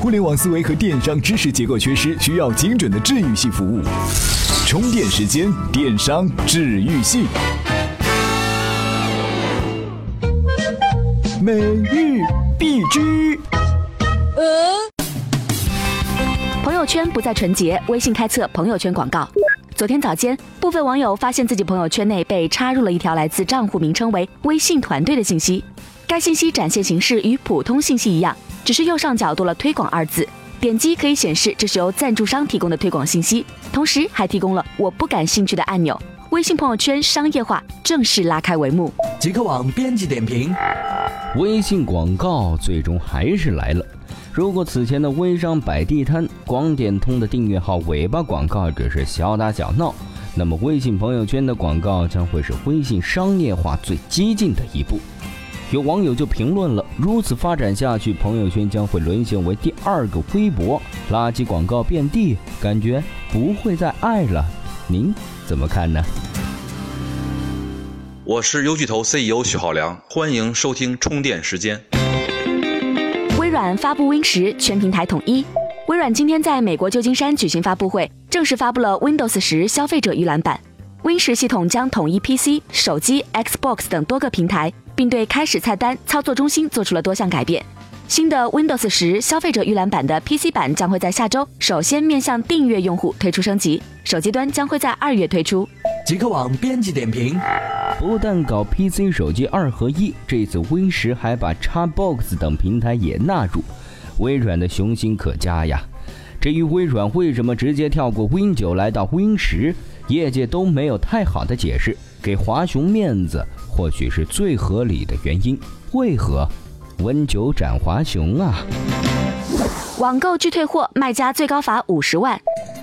互联网思维和电商知识结构缺失，需要精准的治愈系服务。充电时间，电商治愈系。每日必知。朋友圈不再纯洁，微信开测朋友圈广告。昨天早间，部分网友发现自己朋友圈内被插入了一条来自账户名称为“微信团队”的信息。该信息展现形式与普通信息一样，只是右上角多了“推广”二字。点击可以显示这是由赞助商提供的推广信息，同时还提供了“我不感兴趣”的按钮。微信朋友圈商业化正式拉开帷幕。极客网编辑点评：微信广告最终还是来了。如果此前的微商摆地摊、广点通的订阅号尾巴广告只是小打小闹，那么微信朋友圈的广告将会是微信商业化最激进的一步。有网友就评论了：如此发展下去，朋友圈将会沦陷为第二个微博，垃圾广告遍地，感觉不会再爱了。您怎么看呢？我是优巨头 CEO 许浩良，欢迎收听充电时间。微软发布 Win 十，全平台统一。微软今天在美国旧金山举行发布会，正式发布了 Windows 十消费者预览版。Win 十系统将统一 PC、手机、Xbox 等多个平台，并对开始菜单、操作中心做出了多项改变。新的 Windows 十消费者预览版的 PC 版将会在下周首先面向订阅用户推出升级，手机端将会在二月推出。极客网编辑点评：不但搞 PC 手机二合一，这次 Win 十还把 Xbox 等平台也纳入，微软的雄心可嘉呀。至于微软为什么直接跳过 Win 九来到 Win 十，业界都没有太好的解释，给华雄面子或许是最合理的原因。为何？温酒斩华雄啊！网购拒退货，卖家最高罚五十万。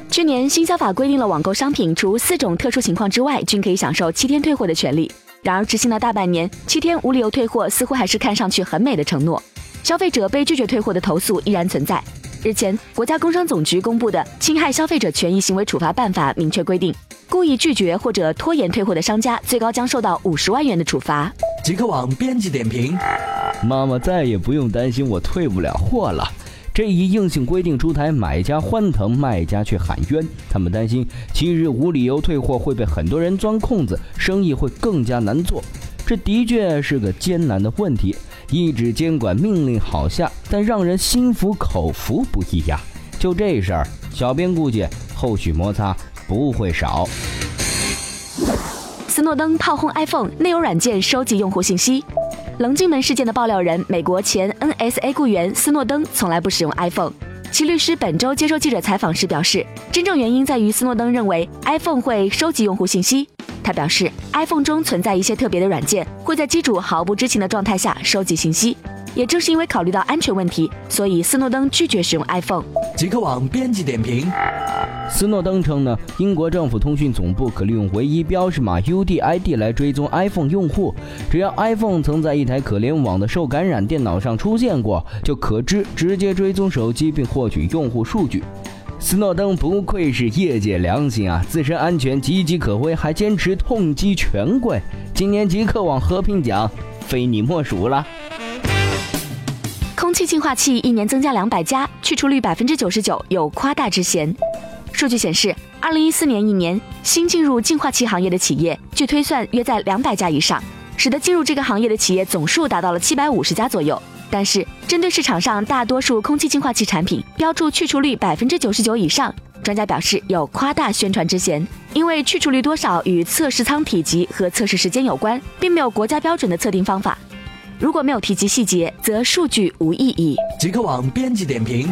去年新消法规定了网购商品除四种特殊情况之外，均可以享受七天退货的权利。然而执行了大半年，七天无理由退货似乎还是看上去很美的承诺。消费者被拒绝退货的投诉依然存在。日前，国家工商总局公布的《侵害消费者权益行为处罚办法》明确规定，故意拒绝或者拖延退货的商家，最高将受到五十万元的处罚。极客网编辑点评。妈妈再也不用担心我退不了货了。这一硬性规定出台，买家欢腾，卖家却喊冤。他们担心七日无理由退货会被很多人钻空子，生意会更加难做。这的确是个艰难的问题。一纸监管命令好下，但让人心服口服不易呀。就这事儿，小编估计后续摩擦不会少。斯诺登炮轰 iPhone，内有软件收集用户信息。棱镜门事件的爆料人，美国前 NSA 雇员斯诺登从来不使用 iPhone。其律师本周接受记者采访时表示，真正原因在于斯诺登认为 iPhone 会收集用户信息。他表示，iPhone 中存在一些特别的软件，会在机主毫不知情的状态下收集信息。也正是因为考虑到安全问题，所以斯诺登拒绝使用 iPhone。极客网编辑点评：斯诺登称呢，英国政府通讯总部可利用唯一标识码 UDID 来追踪 iPhone 用户，只要 iPhone 曾在一台可联网的受感染电脑上出现过，就可知直接追踪手机并获取用户数据。斯诺登不愧是业界良心啊，自身安全岌岌可危，还坚持痛击权贵。今年极客网和平奖非你莫属了。空气净化器一年增加两百家，去除率百分之九十九，有夸大之嫌。数据显示，二零一四年一年新进入净化器行业的企业，据推算约在两百家以上，使得进入这个行业的企业总数达到了七百五十家左右。但是，针对市场上大多数空气净化器产品标注去除率百分之九十九以上，专家表示有夸大宣传之嫌，因为去除率多少与测试舱体积和测试时间有关，并没有国家标准的测定方法。如果没有提及细节，则数据无意义。极客网编辑点评：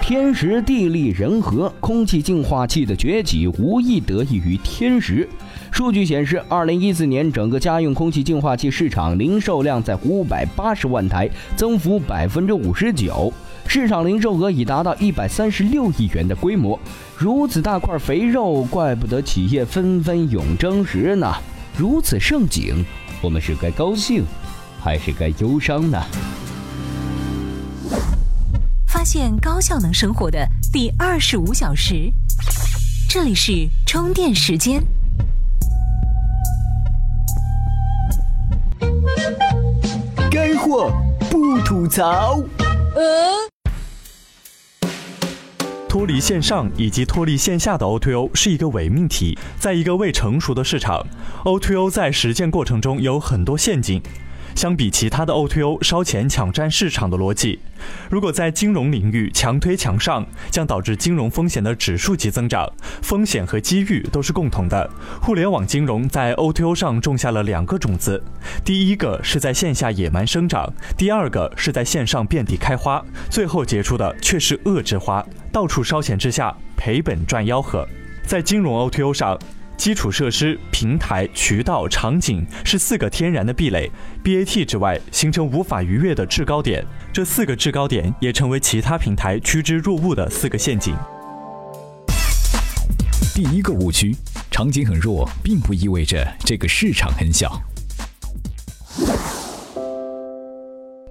天时地利人和，空气净化器的崛起无疑得益于天时。数据显示，二零一四年整个家用空气净化器市场零售量在五百八十万台，增幅百分之五十九，市场零售额已达到一百三十六亿元的规模。如此大块肥肉，怪不得企业纷纷涌争食呢。如此盛景，我们是该高兴。还是该忧伤呢？发现高效能生活的第二十五小时，这里是充电时间。干货不吐槽。呃。脱离线上以及脱离线下的 O2O 是一个伪命题。在一个未成熟的市场，O2O 在实践过程中有很多陷阱。相比其他的 O2O 烧钱抢占市场的逻辑，如果在金融领域强推强上，将导致金融风险的指数级增长。风险和机遇都是共同的。互联网金融在 O2O 上种下了两个种子，第一个是在线下野蛮生长，第二个是在线上遍地开花，最后结出的却是恶之花。到处烧钱之下，赔本赚吆喝。在金融 O2O 上。基础设施、平台、渠道、场景是四个天然的壁垒，BAT 之外形成无法逾越的制高点。这四个制高点也成为其他平台趋之若鹜的四个陷阱。第一个误区：场景很弱，并不意味着这个市场很小。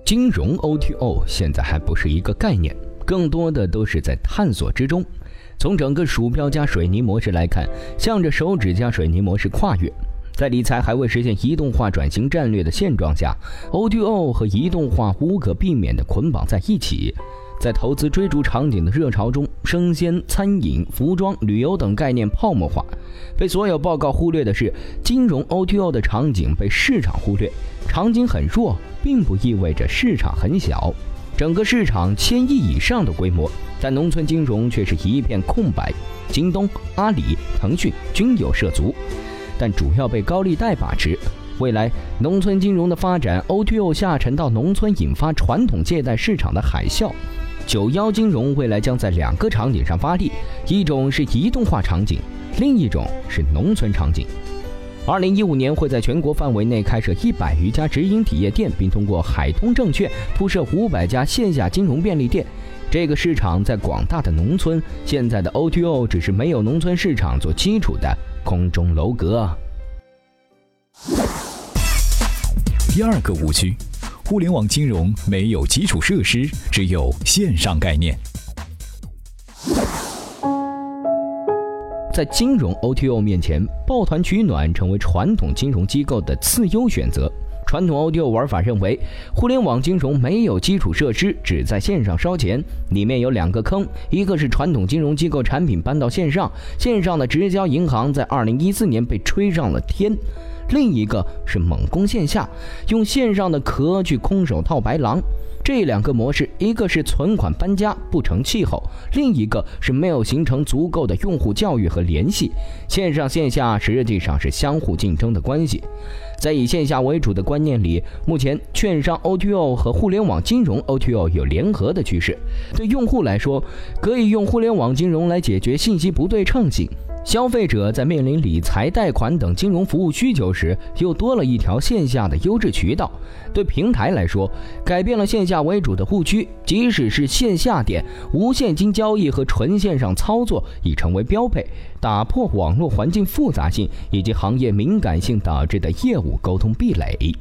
金融 O2O 现在还不是一个概念，更多的都是在探索之中。从整个鼠标加水泥模式来看，向着手指加水泥模式跨越。在理财还未实现移动化转型战略的现状下，O2O 和移动化无可避免地捆绑在一起。在投资追逐场景的热潮中，生鲜、餐饮、服装、旅游等概念泡沫化。被所有报告忽略的是，金融 O2O 的场景被市场忽略。场景很弱，并不意味着市场很小。整个市场千亿以上的规模，但农村金融却是一片空白。京东、阿里、腾讯均有涉足，但主要被高利贷把持。未来农村金融的发展，O2O 下沉到农村，引发传统借贷市场的海啸。九幺金融未来将在两个场景上发力，一种是移动化场景，另一种是农村场景。二零一五年会在全国范围内开设一百余家直营体验店，并通过海通证券铺设五百家线下金融便利店。这个市场在广大的农村，现在的 O2O 只是没有农村市场做基础的空中楼阁。第二个误区：互联网金融没有基础设施，只有线上概念。在金融 OTO 面前，抱团取暖成为传统金融机构的次优选择。传统 O2O 玩法认为，互联网金融没有基础设施，只在线上烧钱。里面有两个坑：一个是传统金融机构产品搬到线上，线上的直销银行在2014年被吹上了天；另一个是猛攻线下，用线上的壳去空手套白狼。这两个模式，一个是存款搬家不成气候，另一个是没有形成足够的用户教育和联系。线上线下实际上是相互竞争的关系。在以线下为主的观念里，目前券商 O2O 和互联网金融 O2O 有联合的趋势。对用户来说，可以用互联网金融来解决信息不对称性。消费者在面临理财、贷款等金融服务需求时，又多了一条线下的优质渠道。对平台来说，改变了线下为主的误区，即使是线下店，无现金交易和纯线上操作已成为标配，打破网络环境复杂性以及行业敏感性导致的业务沟通壁垒。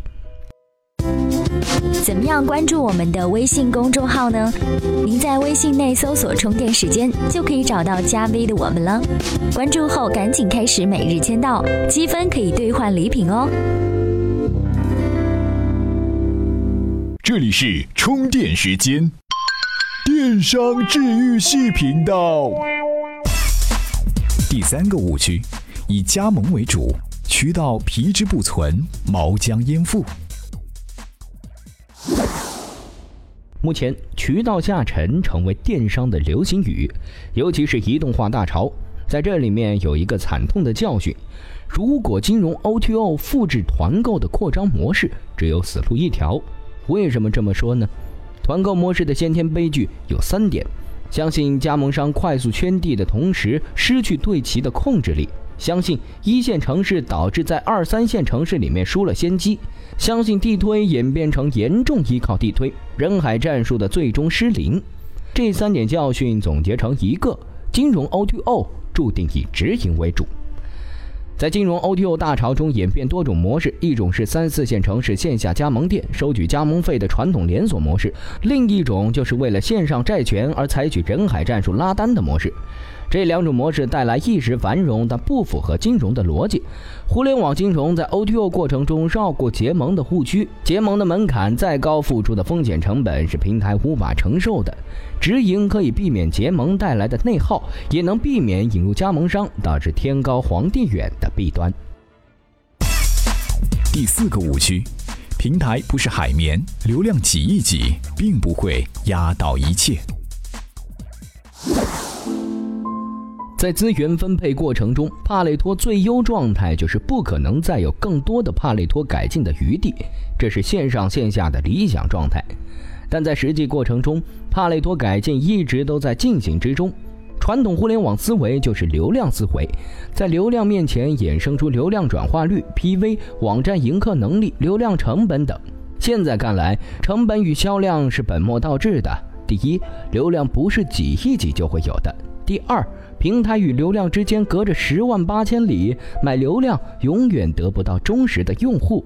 怎么样关注我们的微信公众号呢？您在微信内搜索“充电时间”，就可以找到加 V 的我们了。关注后赶紧开始每日签到，积分可以兑换礼品哦。这里是充电时间，电商治愈系频道。第三个误区，以加盟为主，渠道皮之不存，毛将焉附。目前，渠道下沉成为电商的流行语，尤其是移动化大潮。在这里面有一个惨痛的教训：如果金融 O2O 复制团购的扩张模式，只有死路一条。为什么这么说呢？团购模式的先天悲剧有三点：相信加盟商快速圈地的同时，失去对其的控制力；相信一线城市导致在二三线城市里面输了先机。相信地推演变成严重依靠地推人海战术的最终失灵，这三点教训总结成一个：金融 O2O 注定以直营为主。在金融 O2O 大潮中演变多种模式，一种是三四线城市线下加盟店收取加盟费的传统连锁模式，另一种就是为了线上债权而采取人海战术拉单的模式。这两种模式带来一时繁荣，但不符合金融的逻辑。互联网金融在 O2O 过程中绕过结盟的误区，结盟的门槛再高，付出的风险成本是平台无法承受的。直营可以避免结盟带来的内耗，也能避免引入加盟商导致天高皇帝远的弊端。第四个误区，平台不是海绵，流量挤一挤，并不会压倒一切。在资源分配过程中，帕累托最优状态就是不可能再有更多的帕累托改进的余地，这是线上线下的理想状态。但在实际过程中，帕累托改进一直都在进行之中。传统互联网思维就是流量思维，在流量面前衍生出流量转化率、PV、网站迎客能力、流量成本等。现在看来，成本与销量是本末倒置的。第一，流量不是挤一挤就会有的；第二，平台与流量之间隔着十万八千里，买流量永远得不到忠实的用户。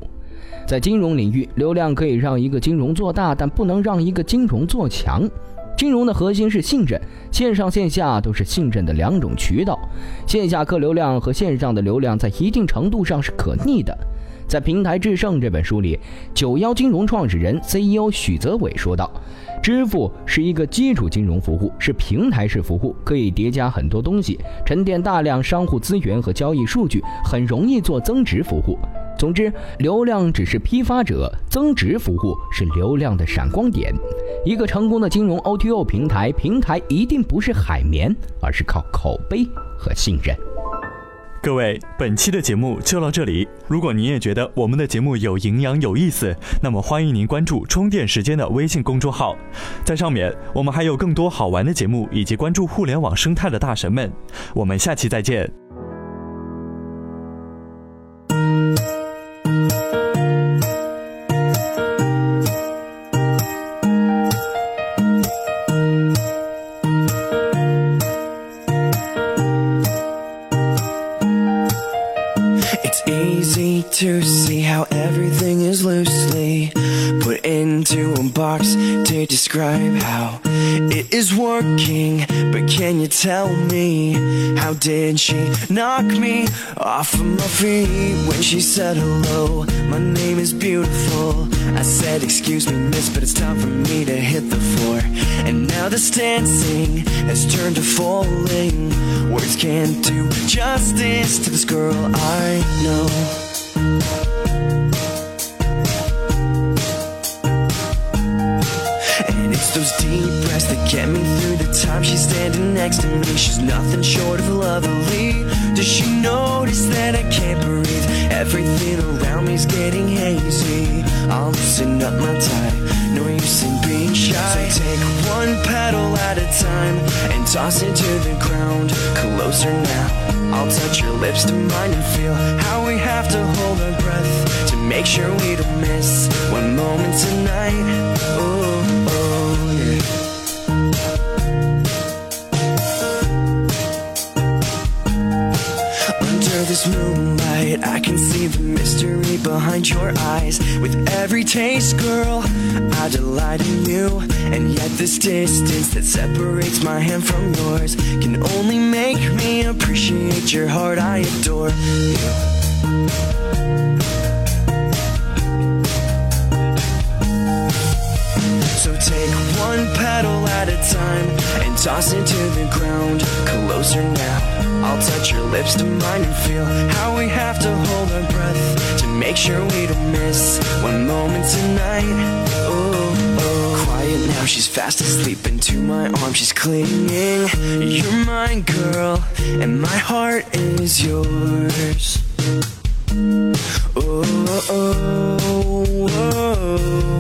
在金融领域，流量可以让一个金融做大，但不能让一个金融做强。金融的核心是信任，线上线下都是信任的两种渠道。线下客流量和线上的流量在一定程度上是可逆的。在《平台制胜》这本书里，九幺金融创始人 CEO 许泽伟说道。支付是一个基础金融服务，是平台式服务，可以叠加很多东西，沉淀大量商户资源和交易数据，很容易做增值服务。总之，流量只是批发者，增值服务是流量的闪光点。一个成功的金融 O2O 平台，平台一定不是海绵，而是靠口碑和信任。各位，本期的节目就到这里。如果您也觉得我们的节目有营养、有意思，那么欢迎您关注“充电时间”的微信公众号，在上面我们还有更多好玩的节目，以及关注互联网生态的大神们。我们下期再见。Working. But can you tell me how did she knock me off of my feet when she said hello? My name is beautiful. I said, Excuse me, miss, but it's time for me to hit the floor. And now this dancing has turned to falling. Words can't do justice to this girl I know. It's those deep breaths that get me through the time she's standing next to me. She's nothing short of lovely. Does she notice that I can't breathe? Everything around me's getting hazy. I'll loosen up my tie. No use in being shy. So take one petal at a time and toss it to the ground. Closer now. I'll touch your lips to mine and feel how we have to hold our breath to make sure we don't miss one moment tonight. Oh, I can see the mystery behind your eyes. With every taste, girl, I delight in you. And yet, this distance that separates my hand from yours can only make me appreciate your heart. I adore you. So take one petal at a time and toss it to the ground. Closer now. I'll touch your lips to mine and feel how we have to hold our breath to make sure we don't miss one moment tonight. Oh, oh. Quiet now, she's fast asleep into my arms. She's clinging. You're mine, girl, and my heart is yours. Oh, oh, oh.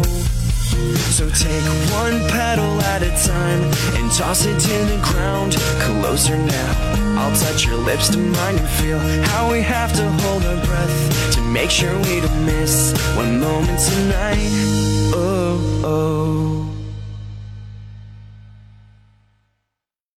So take one petal at a time and toss it to the ground. Closer now. I'll touch your lips to mine and feel how we have to hold our breath to make sure we don't miss one moment tonight. Oh, oh.